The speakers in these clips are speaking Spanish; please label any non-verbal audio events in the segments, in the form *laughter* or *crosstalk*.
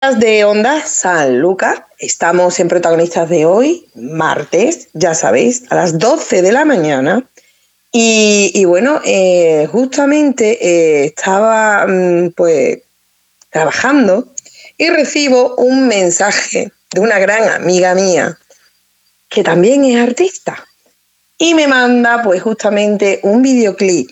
de Onda San Lucas. Estamos en protagonistas de hoy, martes, ya sabéis, a las 12 de la mañana. Y, bueno, eh, justamente eh, estaba mm, pues trabajando y recibo un mensaje de una gran amiga mía que también es artista y me manda pues justamente un videoclip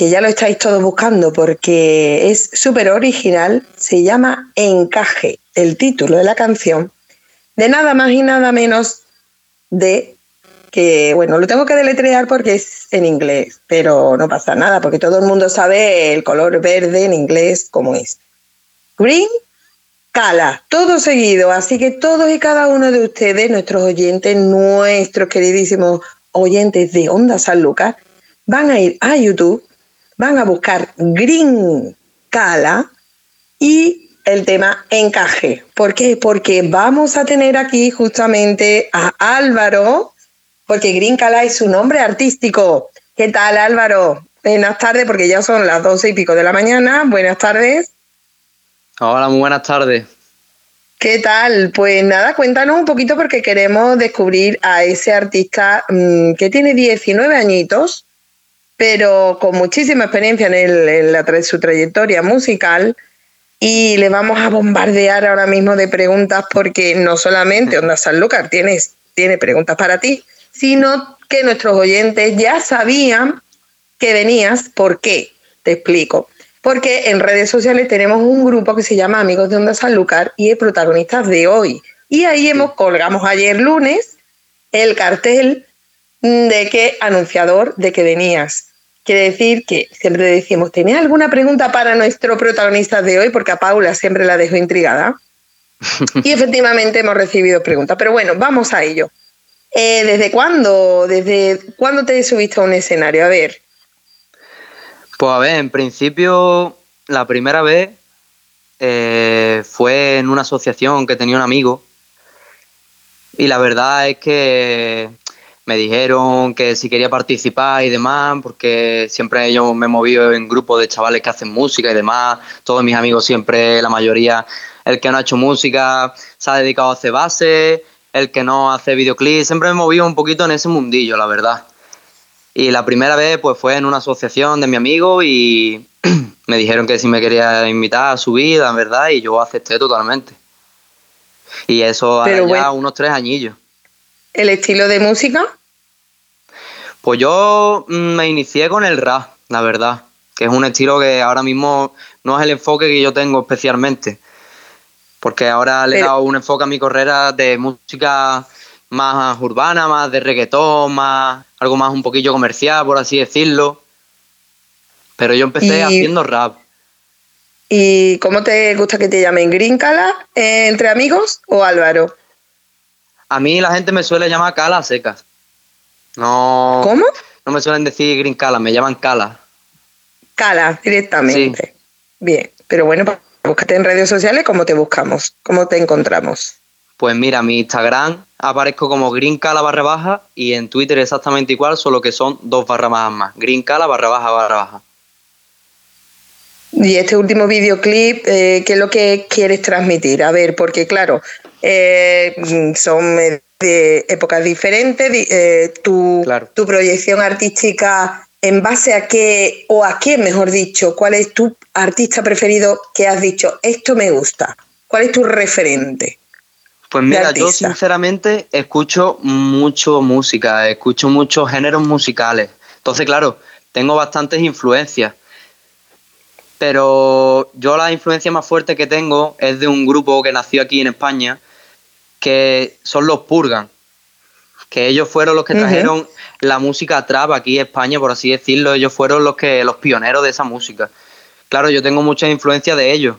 que ya lo estáis todos buscando porque es súper original, se llama Encaje, el título de la canción, de nada más y nada menos de que, bueno, lo tengo que deletrear porque es en inglés, pero no pasa nada porque todo el mundo sabe el color verde en inglés como es. Green Cala, todo seguido, así que todos y cada uno de ustedes, nuestros oyentes, nuestros queridísimos oyentes de Onda San Lucas, van a ir a YouTube van a buscar Green Cala y el tema encaje. ¿Por qué? Porque vamos a tener aquí justamente a Álvaro, porque Green Cala es su nombre artístico. ¿Qué tal Álvaro? Buenas tardes, porque ya son las doce y pico de la mañana. Buenas tardes. Hola, muy buenas tardes. ¿Qué tal? Pues nada, cuéntanos un poquito porque queremos descubrir a ese artista mm, que tiene 19 añitos pero con muchísima experiencia en, su trayectoria musical. Y le vamos a bombardear ahora mismo de preguntas porque no solamente Onda Sanlúcar tiene, tiene preguntas para ti, sino que nuestros oyentes ya sabían que venías. ¿Por qué? Te explico. Porque en redes sociales tenemos un grupo que se llama Amigos de Onda Sanlúcar y es protagonistas de hoy. Y ahí hemos colgamos ayer lunes el cartel de que anunciador de que venías. Quiere decir que siempre decimos, ¿tenía alguna pregunta para nuestro protagonista de hoy? Porque a Paula siempre la dejo intrigada. *laughs* y efectivamente hemos recibido preguntas. Pero bueno, vamos a ello. Eh, ¿Desde cuándo? ¿Desde cuándo te subiste a un escenario? A ver. Pues a ver, en principio, la primera vez eh, fue en una asociación que tenía un amigo. Y la verdad es que me dijeron que si quería participar y demás, porque siempre yo me he movido en grupos de chavales que hacen música y demás, todos mis amigos siempre, la mayoría, el que no ha hecho música se ha dedicado a hacer base, el que no hace videoclips, siempre me he movido un poquito en ese mundillo, la verdad. Y la primera vez pues fue en una asociación de mi amigo y *clears throat* me dijeron que si me quería invitar a su vida, en verdad, y yo acepté totalmente. Y eso hace ya unos tres añillos. ¿El estilo de música? Pues yo mm, me inicié con el rap, la verdad, que es un estilo que ahora mismo no es el enfoque que yo tengo especialmente, porque ahora le he dado un enfoque a mi carrera de música más urbana, más de reggaetón, más algo más un poquillo comercial, por así decirlo. Pero yo empecé haciendo rap. ¿Y cómo te gusta que te llamen? ¿Green Cala eh, entre amigos o Álvaro? A mí la gente me suele llamar Cala secas. No. ¿Cómo? No me suelen decir Green Cala, me llaman Cala. Cala, directamente. Bien, pero bueno, búscate en redes sociales, ¿cómo te buscamos? ¿Cómo te encontramos? Pues mira, mi Instagram aparezco como Green Cala barra baja y en Twitter exactamente igual, solo que son dos barra más más. Green Cala barra baja barra baja. Y este último videoclip, eh, ¿qué es lo que quieres transmitir? A ver, porque claro, eh, son de épocas diferentes, eh, tu, tu proyección artística en base a qué, o a qué, mejor dicho, cuál es tu artista preferido que has dicho, esto me gusta, cuál es tu referente. Pues mira, yo sinceramente escucho mucho música, escucho muchos géneros musicales. Entonces, claro, tengo bastantes influencias. Pero yo la influencia más fuerte que tengo es de un grupo que nació aquí en España, que son los Purgan, que ellos fueron los que trajeron la música trap aquí en España, por así decirlo, ellos fueron los que los pioneros de esa música. Claro, yo tengo mucha influencia de ellos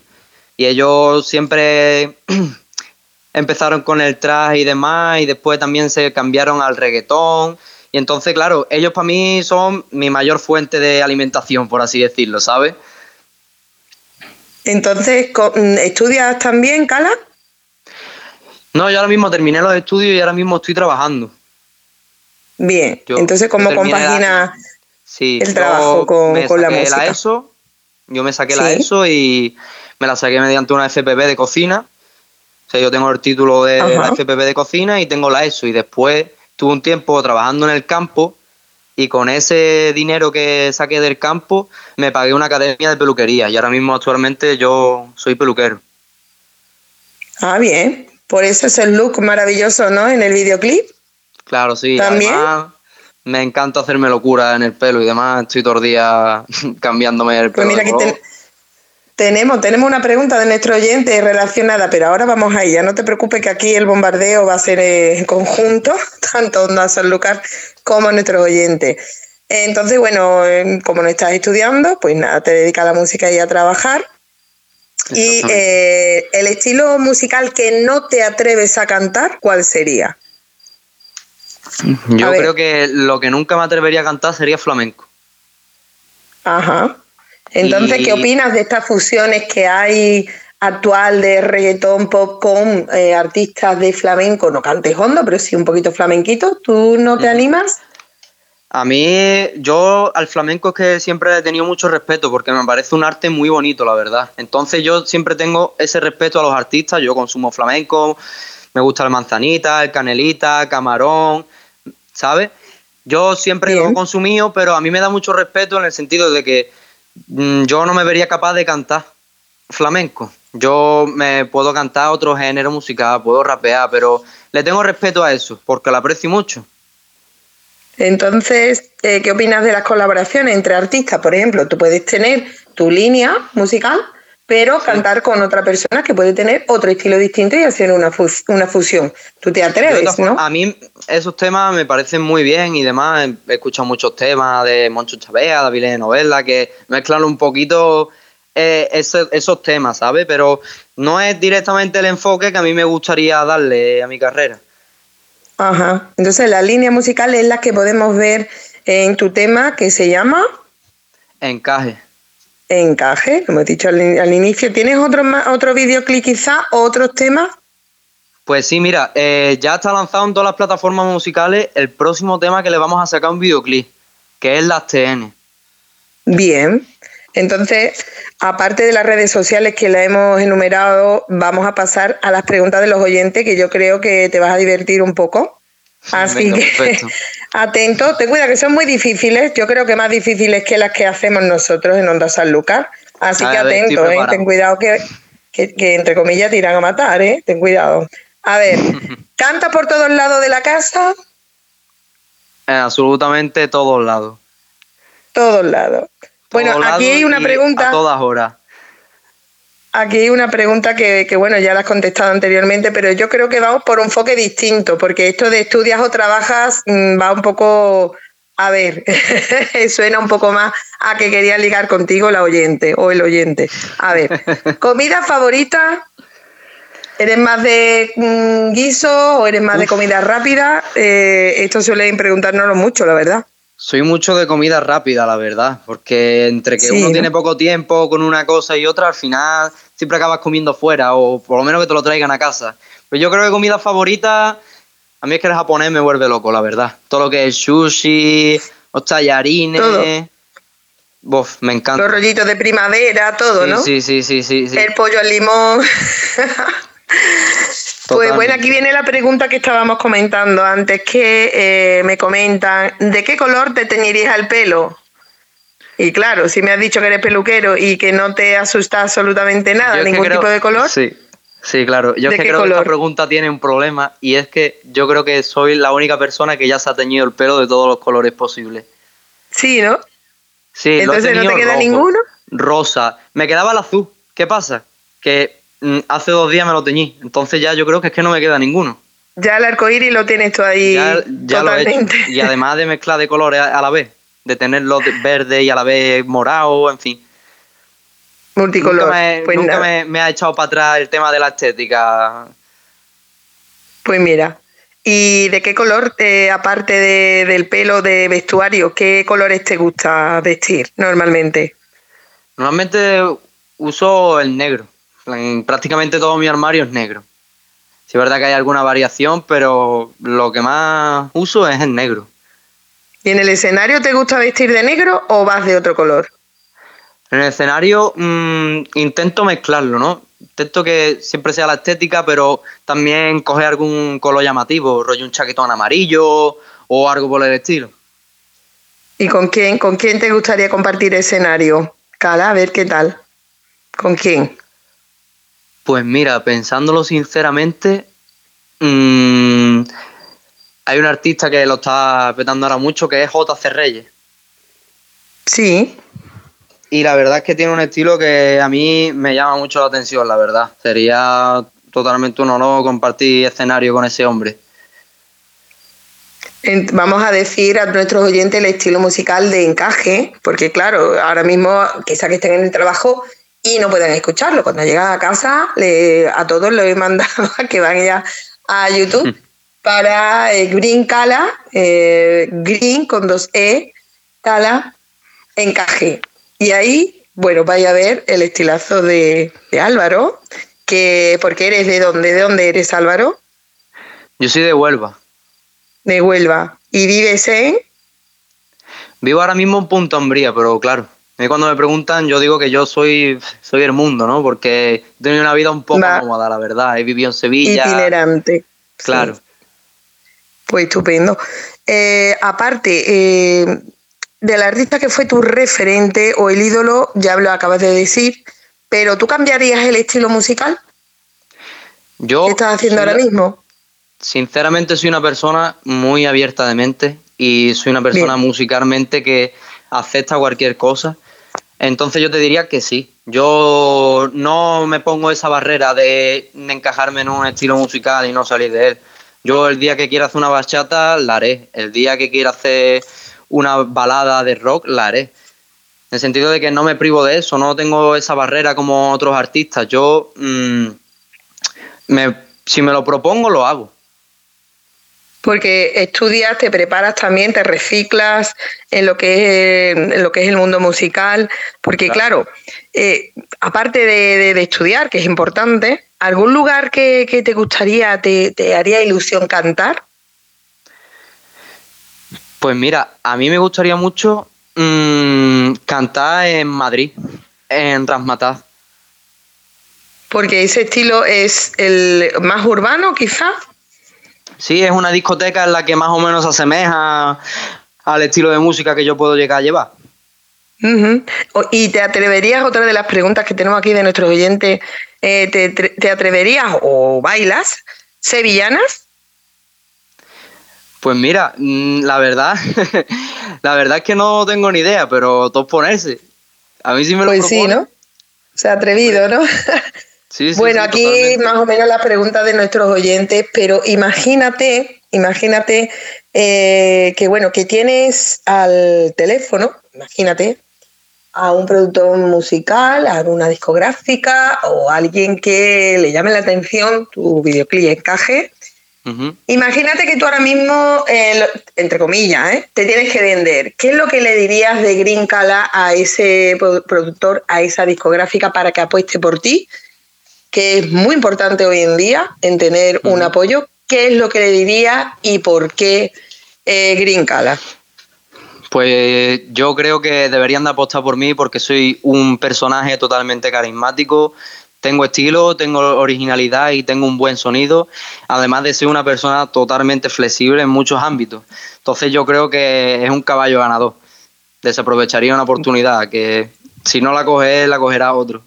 y ellos siempre *clears throat* empezaron con el trap y demás y después también se cambiaron al reggaetón y entonces, claro, ellos para mí son mi mayor fuente de alimentación, por así decirlo, ¿sabes? Entonces, ¿estudias también, Cala? No, yo ahora mismo terminé los estudios y ahora mismo estoy trabajando. Bien, entonces ¿cómo compagina el trabajo con, la música? ESO, yo me saqué la ESO y me la saqué mediante una FPP de cocina. O sea, yo tengo el título de la FPP de cocina y tengo la ESO. Y después tuve un tiempo trabajando en el campo y con ese dinero que saqué del campo me pagué una academia de peluquería. Y ahora mismo actualmente yo soy peluquero. Ah, bien. Por eso es el look maravilloso, ¿no? En el videoclip. Claro, sí. ¿También? me encanta hacerme locura en el pelo y demás. Estoy todo el día *laughs* cambiándome el pues pelo. Pues mira, que tenemos, tenemos una pregunta de nuestro oyente relacionada, pero ahora vamos a ella. No te preocupes que aquí el bombardeo va a ser en conjunto, *laughs* tanto Onda Sanlúcar como nuestros oyentes. Entonces, bueno, como no estás estudiando, pues nada, te dedicas a la música y a trabajar. Y eh, el estilo musical que no te atreves a cantar, ¿cuál sería? Yo creo que lo que nunca me atrevería a cantar sería flamenco. Ajá. Entonces, ¿qué opinas de estas fusiones que hay actual de reggaetón pop con eh, artistas de flamenco? No cantes hondo, pero sí un poquito flamenquito. ¿Tú no te animas? A mí, yo al flamenco es que siempre he tenido mucho respeto porque me parece un arte muy bonito, la verdad. Entonces yo siempre tengo ese respeto a los artistas, yo consumo flamenco, me gusta el manzanita, el canelita, camarón, ¿sabes? Yo siempre lo he consumido, pero a mí me da mucho respeto en el sentido de que mm, yo no me vería capaz de cantar flamenco. Yo me puedo cantar otro género musical, puedo rapear, pero le tengo respeto a eso porque lo aprecio mucho. Entonces, eh, ¿qué opinas de las colaboraciones entre artistas? Por ejemplo, tú puedes tener tu línea musical, pero cantar con otra persona que puede tener otro estilo distinto y hacer una, una fusión. Tú te atreves, ¿no? A mí esos temas me parecen muy bien y demás. He escuchado muchos temas de Moncho Chavea, David de Novela, que mezclan un poquito eh, esos temas, ¿sabes? Pero no es directamente el enfoque que a mí me gustaría darle a mi carrera. Ajá. Entonces la línea musical es la que podemos ver en tu tema que se llama Encaje. Encaje, como he dicho al, inicio. ¿Tienes otro, otro videoclip quizá o otros temas? Pues sí, mira, eh, ya está lanzado en todas las plataformas musicales el próximo tema que le vamos a sacar un videoclip, que es las TN. Bien, entonces, aparte de las redes sociales que la hemos enumerado, vamos a pasar a las preguntas de los oyentes, que yo creo que te vas a divertir un poco. Así que *laughs* atento, ten cuidado que son muy difíciles, yo creo que más difíciles que las que hacemos nosotros en Onda San Lucas. Así que atento, eh, ten cuidado que, entre comillas te irán a matar, ¿eh? ten cuidado. A ver, *laughs* ¿canta por todos lados de la casa? En absolutamente todos lados. Todos lados. Bueno, aquí hay una pregunta. A todas horas. Aquí hay una pregunta que, bueno, ya la has contestado anteriormente, pero yo creo que vamos por un enfoque distinto, porque esto de estudias o trabajas mm, va un poco, a ver, *laughs* suena un poco más a que quería ligar contigo la oyente o el oyente. A ver, *laughs* ¿comida favorita? ¿Eres más de mm, guiso o eres más de comida rápida? Eh, esto suelen preguntárnoslo mucho, la verdad. Soy mucho de comida rápida, la verdad, porque entre que uno tiene poco tiempo con una cosa y otra, al final siempre acabas comiendo fuera o por lo menos que te lo traigan a casa. Pues yo creo que comida favorita, a mí es que el japonés me vuelve loco, la verdad. Todo lo que es sushi, los tallarines. me encanta. Los rollitos de primavera, todo, ¿no? Sí, sí, sí, sí, sí. El pollo al limón. *laughs* Pues bueno, aquí viene la pregunta que estábamos comentando antes, que eh, me comentan, ¿de qué color te teñirías el pelo? Y claro, si me has dicho que eres peluquero y que no te asusta absolutamente nada, ningún tipo de color. Sí, sí, claro. Yo es que creo que esta pregunta tiene un problema y es que yo creo que soy la única persona que ya se ha teñido el pelo de todos los colores posibles. Sí, ¿no? Sí, Entonces no te queda ninguno. Rosa. Me quedaba el azul. ¿Qué pasa? Que hace dos días me lo teñí. Entonces ya yo creo que es que no me queda ninguno. Ya el arcoíris lo tienes tú ahí ya, totalmente. Y además de mezclar de colores a, la vez, de tenerlo verde y a la vez morado, en fin. Multicolor. Nunca, me, pues me, ha echado para atrás el tema de la estética. Pues mira, ¿y de qué color, eh, aparte del pelo de vestuario, qué colores te gusta vestir normalmente? Normalmente uso el negro prácticamente todo mi armario es negro. Sí, es verdad que hay alguna variación, pero lo que más uso es el negro. ¿Y en el escenario te gusta vestir de negro o vas de otro color? En el escenario mm, intento mezclarlo, ¿no? Intento que siempre sea la estética, pero también coger algún color llamativo, rollo un chaquetón amarillo o algo por el estilo. ¿Y con quién, con quién te gustaría compartir escenario? Cala, a ver qué tal. ¿Con quién? Pues mira, pensándolo sinceramente, mmm, hay un artista que lo está petando ahora mucho que es JC Reyes. Sí. Y la verdad es que tiene un estilo que a mí me llama mucho la atención, la verdad. Sería totalmente un honor compartir escenario con ese hombre. Vamos a decir a nuestros oyentes el estilo musical de encaje, porque claro, ahora mismo quizá que estén en el trabajo y no pueden escucharlo. Cuando llegan a casa, a todos los he mandado *laughs* a que vayan a YouTube para eh, Green Cala, eh, Green con dos E, Cala, encaje. Y ahí, bueno, vaya a ver el estilazo de, Álvaro, que porque eres de dónde, ¿de dónde eres Álvaro? Yo soy de Huelva. De Huelva. ¿Y vives en? Vivo ahora mismo en Punta Umbría, pero claro, cuando me preguntan yo digo que yo soy, soy el mundo, ¿no? Porque he tenido una vida un poco cómoda, la verdad. He vivido en Sevilla. Itinerante. Claro. Pues estupendo. Eh, aparte, eh, del artista que fue tu referente o el ídolo, ya lo acabas de decir, pero ¿tú cambiarías el estilo musical? Yo, ¿Qué estás haciendo ahora mismo? Sinceramente soy una persona muy abierta de mente y soy una persona musicalmente que acepta cualquier cosa. Entonces yo te diría que sí. Yo no me pongo esa barrera de encajarme en un estilo musical y no salir de él. Yo el día que quiera hacer una bachata, la haré. El día que quiera hacer una balada de rock, la haré. En el sentido de que no me privo de eso, no tengo esa barrera como otros artistas. Yo, mm, me, si me lo propongo, lo hago. Porque estudias, te preparas también, te reciclas en lo que es, lo que es el mundo musical. Porque, claro, eh, aparte de, estudiar, que es importante, ¿algún lugar que, te gustaría, te, te haría ilusión cantar? Pues mira, a mí me gustaría mucho mm, cantar en Madrid, en Rasmataz. Porque ese estilo es el más urbano, quizás. Sí, es una discoteca en la que más o menos asemeja al estilo de música que yo puedo llegar a llevar. ¿Y te atreverías, otra de las preguntas que tenemos aquí de nuestros oyentes, eh, te, te, atreverías o bailas sevillanas? Pues mira, mm, la verdad, *laughs* la verdad es que no tengo ni idea, pero todos ponerse. A mí sí me lo Pues sí, ¿no? Se ha atrevido, ¿no? *laughs* Sí, sí, bueno, aquí más o menos la pregunta de nuestros oyentes, pero imagínate, imagínate eh, que bueno, que tienes al teléfono, imagínate, a un productor musical, a una discográfica o a alguien que le llame la atención tu videoclip encaje Imagínate que tú ahora mismo, eh, entre comillas, ¿eh? te tienes que vender. ¿Qué es lo que le dirías de Green Cala a ese productor, a esa discográfica para que apueste por ti? Que es muy importante hoy en día en tener un apoyo. ¿Qué es lo que le dirías y por qué eh, Green Cala? Pues yo creo que deberían de apostar por mí porque soy un personaje totalmente carismático, tengo estilo, tengo originalidad y tengo un buen sonido, además de ser una persona totalmente flexible en muchos ámbitos. Entonces yo creo que es un caballo ganador. Desaprovecharía una oportunidad que si no la coge la cogerá otro.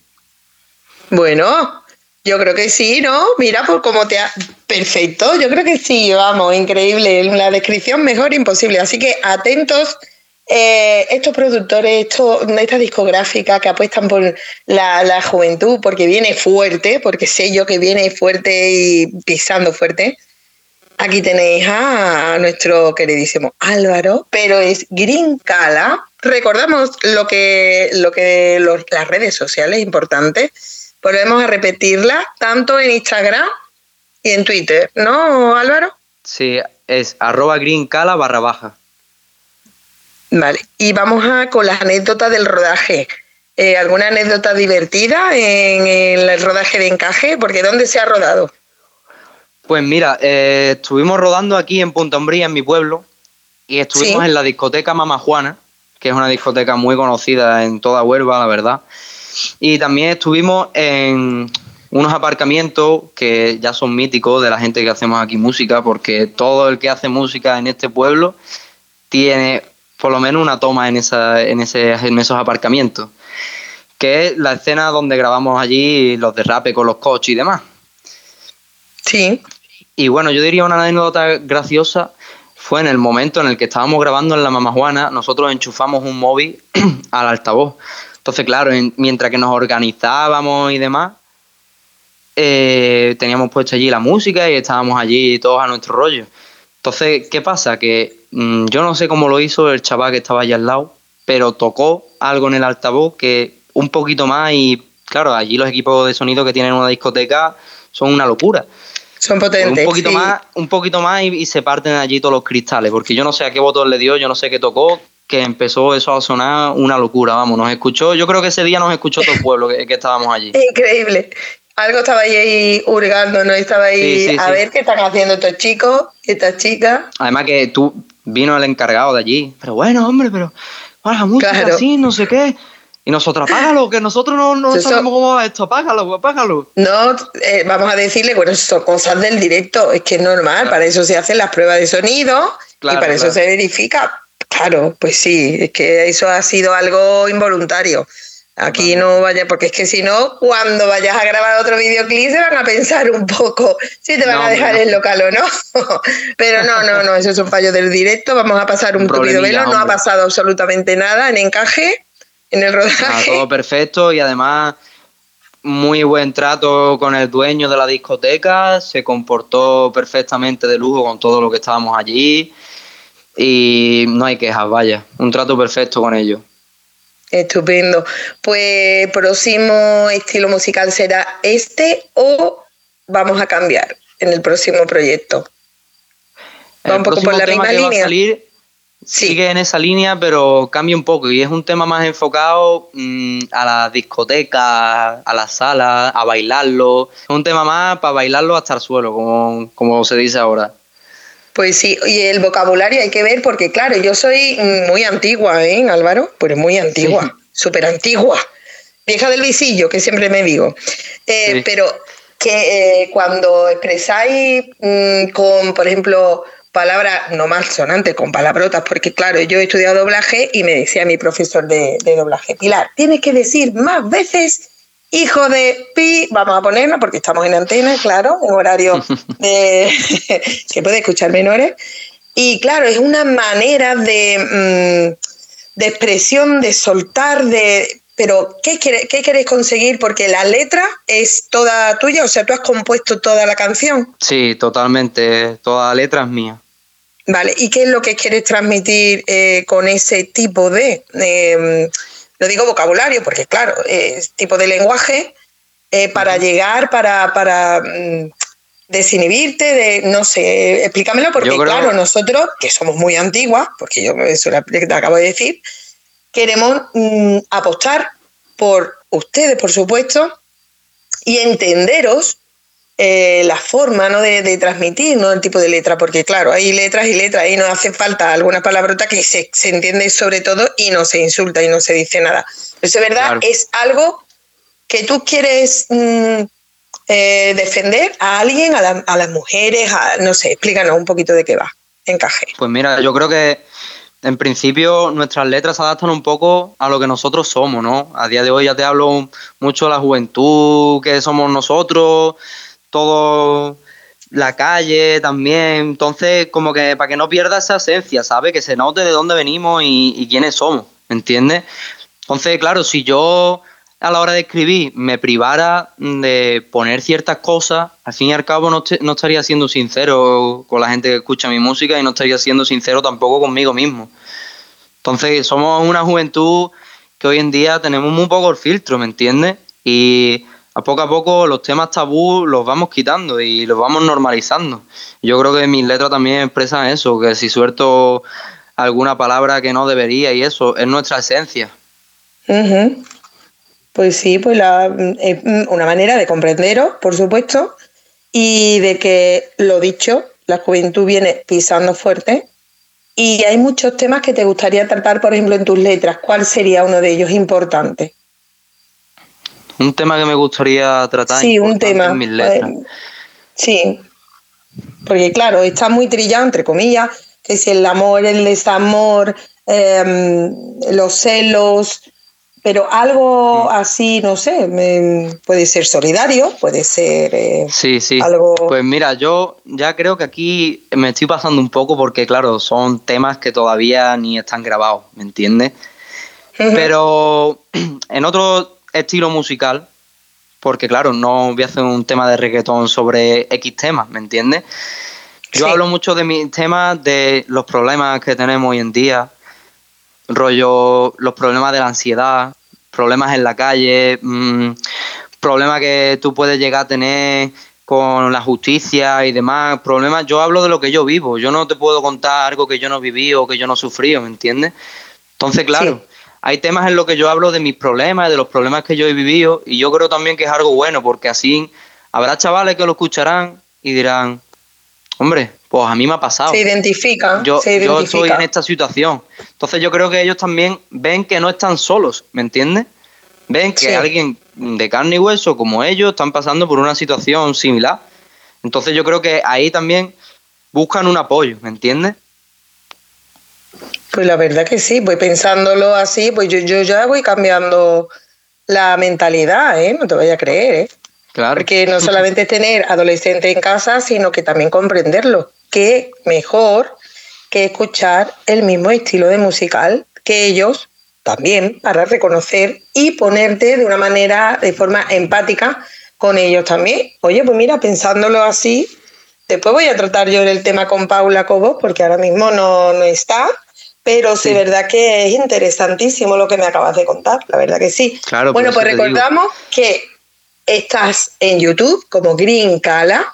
Bueno, yo creo que sí, ¿no? Mira, pues cómo te ha... Perfecto, yo creo que sí, vamos, increíble. La descripción mejor imposible. Así que atentos eh, estos productores, esto, estas discográficas que apuestan por la, juventud, porque viene fuerte, porque sé yo que viene fuerte y pisando fuerte. Aquí tenéis a nuestro queridísimo Álvaro, pero es Green Cala. Recordamos lo que, lo que las redes sociales importantes. Volvemos a repetirla tanto en Instagram y en Twitter, ¿no, Álvaro? Sí, es arroba Green Cala barra baja. Vale, y vamos a con las anécdotas del rodaje. Eh, ¿Alguna anécdota divertida en el rodaje de encaje? Porque ¿dónde se ha rodado? Pues mira, eh, estuvimos rodando aquí en Punta Umbría, en mi pueblo, y estuvimos en la discoteca Mama Juana, que es una discoteca muy conocida en toda Huelva, la verdad. Y también estuvimos en unos aparcamientos que ya son míticos de la gente que hacemos aquí música, porque todo el que hace música en este pueblo tiene por lo menos una toma en, esa, en, ese, en esos aparcamientos, que es la escena donde grabamos allí los derrapes con los coches y demás. Sí. Y bueno, yo diría una anécdota graciosa fue en el momento en el que estábamos grabando en la Mama Juana, nosotros enchufamos un móvil *clears throat* al altavoz. Entonces, claro, mientras que nos organizábamos y demás, eh, teníamos puesto allí la música y estábamos allí todos a nuestro rollo. Entonces, ¿qué pasa? Que mm, yo no sé cómo lo hizo el chaval que estaba allá al lado, pero tocó algo en el altavoz que un poquito más y claro, allí los equipos de sonido que tienen una discoteca son una locura. Son potentes. Un poquito más, un poquito más y, se parten allí todos los cristales, porque yo no sé a qué botón le dio, yo no sé qué tocó, que empezó eso a sonar una locura, vamos, nos escuchó, yo creo que ese día nos escuchó todo el pueblo que, que estábamos allí. *laughs* Increíble algo estaba ahí hurgando, ¿no? Estaba ahí a ver qué están haciendo estos chicos estas chicas. Además que tú vino el encargado de allí. Pero bueno, hombre, pero para música así, no sé qué. Y nosotros, apágalo, que nosotros no, no sabemos cómo va esto, apágalo, apágalo. No, eh, vamos a decirle, bueno, son cosas del directo, es que es normal, para eso se hacen las pruebas de sonido y para eso se verifica. Claro, pues sí, es que eso ha sido algo involuntario. Aquí no vaya, porque es que si no, cuando vayas a grabar otro videoclip se van a pensar un poco si te van a dejar el local o no. *laughs* Pero no, no, no, eso es un fallo del directo. Vamos a pasar un, poquito velo. No ha pasado absolutamente nada en encaje, en el rodaje. todo perfecto y además muy buen trato con el dueño de la discoteca. Se comportó perfectamente de lujo con todo lo que estábamos allí. Y no hay quejas, vaya. Un trato perfecto con ellos. Estupendo. Pues próximo estilo musical será este o vamos a cambiar en el próximo proyecto. Va un poco por la misma línea. Sigue en esa línea, pero cambia un poco y es un tema más enfocado mm, a la discoteca, a la sala, a bailarlo. Es un tema más para bailarlo hasta el suelo, como, como se dice ahora. Pues sí, y el vocabulario hay que ver porque, claro, yo soy muy antigua, ¿eh, Álvaro? Pues muy antigua, súper antigua. Vieja del visillo, que siempre me digo. Eh, pero que eh, cuando expresáis mm, con, por ejemplo, palabras no más sonantes, con palabrotas, porque claro, yo he estudiado doblaje y me decía mi profesor de, de doblaje, Pilar, tienes que decir más veces hijo de pi, vamos a ponernos porque estamos en antena, claro, en horario *laughs* de, *laughs* que puede escuchar menores. Y claro, es una manera de, mm, de expresión, de soltar, de... Pero, ¿qué, ¿qué queréis conseguir? Porque la letra es toda tuya, o sea, tú has compuesto toda la canción. Sí, totalmente, toda la letra es mía. Vale, ¿y qué es lo que quieres transmitir eh, con ese tipo de... Eh, lo digo vocabulario, porque claro, es tipo de lenguaje eh, para llegar, para, para mm, desinhibirte, de, no sé, explícamelo, porque claro, nosotros, que somos muy antiguas, porque yo eso te acabo de decir, queremos mm, apostar por ustedes, por supuesto, y entenderos eh, la forma ¿no? de, transmitir ¿no? el tipo de letra, porque claro, hay letras y letras y no hace falta alguna palabrota que se, entiende sobre todo y no se insulta y no se dice nada. Eso es verdad, es algo que tú quieres mm, eh, defender a alguien, a, a las mujeres, no sé, explícanos un poquito de qué va, encaje. Pues mira, yo creo que en principio nuestras letras se adaptan un poco a lo que nosotros somos, ¿no? A día de hoy ya te hablo mucho de la juventud que somos nosotros, todo la calle también. Entonces, como que para que no pierda esa esencia, ¿sabes? Que se note de dónde venimos y, quiénes somos, ¿entiendes? Entonces, claro, si yo a la hora de escribir me privara de poner ciertas cosas, al fin y al cabo no, no, estaría siendo sincero con la gente que escucha mi música y no estaría siendo sincero tampoco conmigo mismo. Entonces somos una juventud que hoy en día tenemos muy poco el filtro, ¿me entiendes? Y a poco a poco los temas tabú los vamos quitando y los vamos normalizando. Yo creo que mis letras también expresan eso, que si suelto alguna palabra que no debería y eso, es nuestra esencia. Pues sí, pues es una manera de comprenderos, por supuesto, y de que lo dicho, la juventud viene pisando fuerte y hay muchos temas que te gustaría tratar, por ejemplo, en tus letras. ¿Cuál sería uno de ellos importante? Un tema que me gustaría tratar sí, un tema. en mis letras. sí, porque claro, está muy trillado, entre comillas, que si el amor, el desamor, em, los celos, pero algo así, no sé, puede ser solidario, puede ser eh, sí, sí. algo... Pues mira, yo ya creo que aquí me estoy pasando un poco porque, claro, son temas que todavía ni están grabados, ¿me entiendes? Pero *clears throat* en otro estilo musical, porque claro, no voy a hacer un tema de reggaetón sobre X temas, ¿me entiendes? Yo hablo mucho de mis temas, de los problemas que tenemos hoy en día, rollo los problemas de la ansiedad, problemas en la calle, mmm, problemas que tú puedes llegar a tener con la justicia y demás, problemas, yo hablo de lo que yo vivo, yo no te puedo contar algo que yo no viví o que yo no sufrí, ¿me entiendes? Entonces, claro, hay temas en los que yo hablo de mis problemas, de los problemas que yo he vivido y yo creo también que es algo bueno porque así habrá chavales que lo escucharán y dirán, hombre, pues a mí me ha pasado. Se identifica. Yo, yo estoy en esta situación. Entonces yo creo que ellos también ven que no están solos, ¿me entiendes? Ven que alguien de carne y hueso como ellos están pasando por una situación similar. Entonces yo creo que ahí también buscan un apoyo, ¿me entiendes? Pues la verdad que sí, voy pensándolo así, pues yo, yo ya voy cambiando la mentalidad, ¿eh? No te vayas a creer, ¿eh? Claro. Porque no solamente es tener adolescentes en casa, sino que también comprenderlo qué mejor que escuchar el mismo estilo de musical que ellos también para reconocer y ponerte de una manera, de forma empática con ellos también. Oye, pues mira, pensándolo así, después voy a tratar yo el tema con Paula Cobos, porque ahora mismo no, no está, pero sí, verdad que es interesantísimo lo que me acabas de contar, la verdad que sí. Claro, bueno, pues recordamos que estás en YouTube como Green Cala,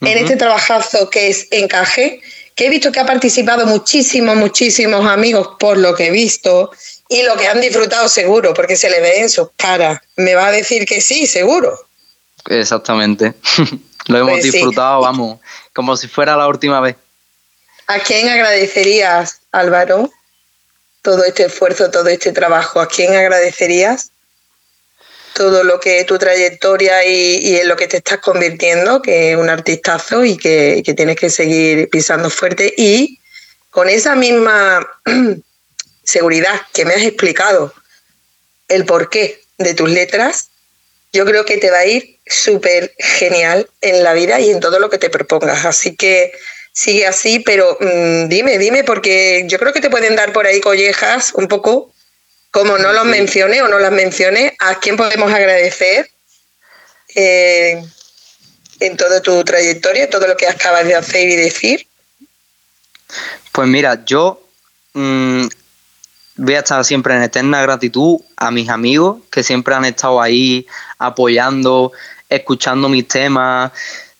en este trabajazo que es Encaje, que he visto que ha participado muchísimos, muchísimos amigos por lo que he visto y lo que han disfrutado seguro, porque se le ve en sus caras. Me va a decir que sí, seguro. Exactamente. *laughs* lo hemos pues disfrutado, vamos, como si fuera la última vez. ¿A quién agradecerías, Álvaro, todo este esfuerzo, todo este trabajo? ¿A quién agradecerías? todo lo que tu trayectoria y, en lo que te estás convirtiendo, que es un artistazo y que, tienes que seguir pisando fuerte. Y con esa misma *clears throat* seguridad que me has explicado, el porqué de tus letras, yo creo que te va a ir súper genial en la vida y en todo lo que te propongas. Así que sigue así, pero mm, dime, dime, porque yo creo que te pueden dar por ahí collejas un poco como no los mencioné o no las mencioné, ¿a quién podemos agradecer eh, en toda tu trayectoria, todo lo que acabas de hacer y decir? Pues mira, yo mm, voy a estar siempre en eterna gratitud a mis amigos que siempre han estado ahí apoyando, escuchando mis temas,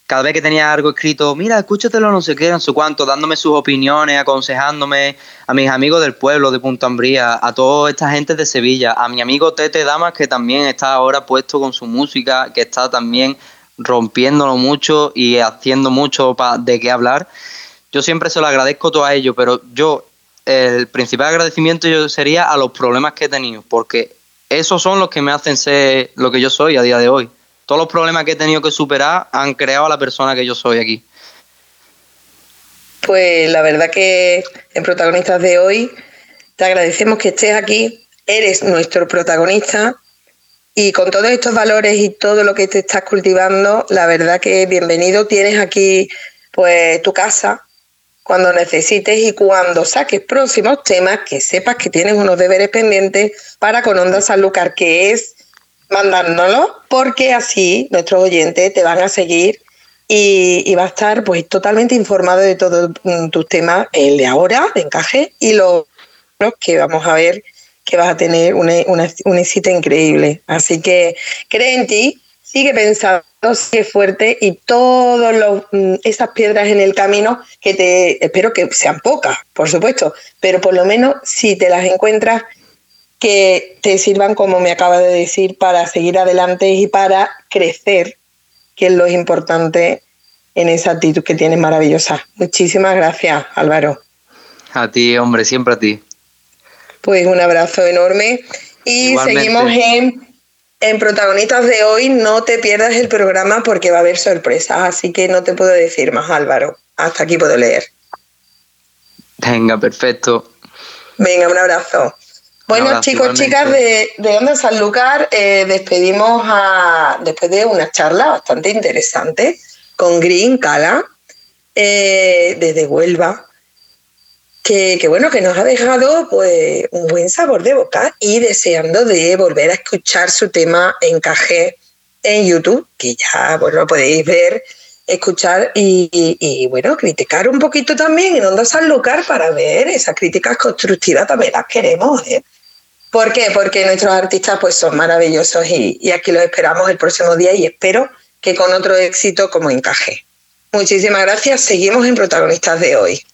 cada vez que tenía algo escrito, mira, escúchatelo, no sé qué, no sé cuánto, dándome sus opiniones, aconsejándome a mis amigos del pueblo de Punta Ambría, a toda esta gente de Sevilla, a mi amigo Tete Damas, que también está ahora puesto con su música, que está también rompiéndolo mucho y haciendo mucho de qué hablar. Yo siempre se lo agradezco todo a ellos, pero yo, el principal agradecimiento yo sería a los problemas que he tenido, porque esos son los que me hacen ser lo que yo soy a día de hoy todos los problemas que he tenido que superar han creado a la persona que yo soy aquí. Pues la verdad que en Protagonistas de hoy te agradecemos que estés aquí, eres nuestro protagonista. Y con todos estos valores y todo lo que te estás cultivando, la verdad que bienvenido, tienes aquí pues tu casa. Cuando necesites y cuando saques próximos temas, que sepas que tienes unos deberes pendientes para con Onda Sanlúcar, que es mandándonos, porque así nuestros oyentes te van a seguir y, va a estar pues totalmente informado de todos mm, tus temas, el de ahora, de encaje, y los que vamos a ver que vas a tener un éxito increíble. Así que cree en ti, sigue pensando, sigue fuerte y todas mm, esas piedras en el camino que te espero que sean pocas, por supuesto, pero por lo menos si te las encuentras que te sirvan, como me acaba de decir, para seguir adelante y para crecer, que es lo importante en esa actitud que tienes maravillosa. Muchísimas gracias, Álvaro. A ti, hombre, siempre a ti. Pues un abrazo enorme y seguimos en, en protagonistas de hoy. No te pierdas el programa porque va a haber sorpresas, así que no te puedo decir más, Álvaro. Hasta aquí puedo leer. Venga, perfecto. Venga, un abrazo. Bueno, chicos, chicas de, de Onda Sanlúcar, eh, despedimos a, después de una charla bastante interesante con Green Cala, eh, desde Huelva, que, bueno, que nos ha dejado pues un buen sabor de boca y deseando de volver a escuchar su tema Encaje en YouTube, que ya pues, lo podéis ver, escuchar y, bueno, criticar un poquito también en Onda Sanlúcar para ver esas críticas constructivas también las queremos. ¿eh? ¿Por qué? Porque nuestros artistas pues son maravillosos y, aquí los esperamos el próximo día y espero que con otro éxito como encaje. Muchísimas gracias. Seguimos en protagonistas de hoy.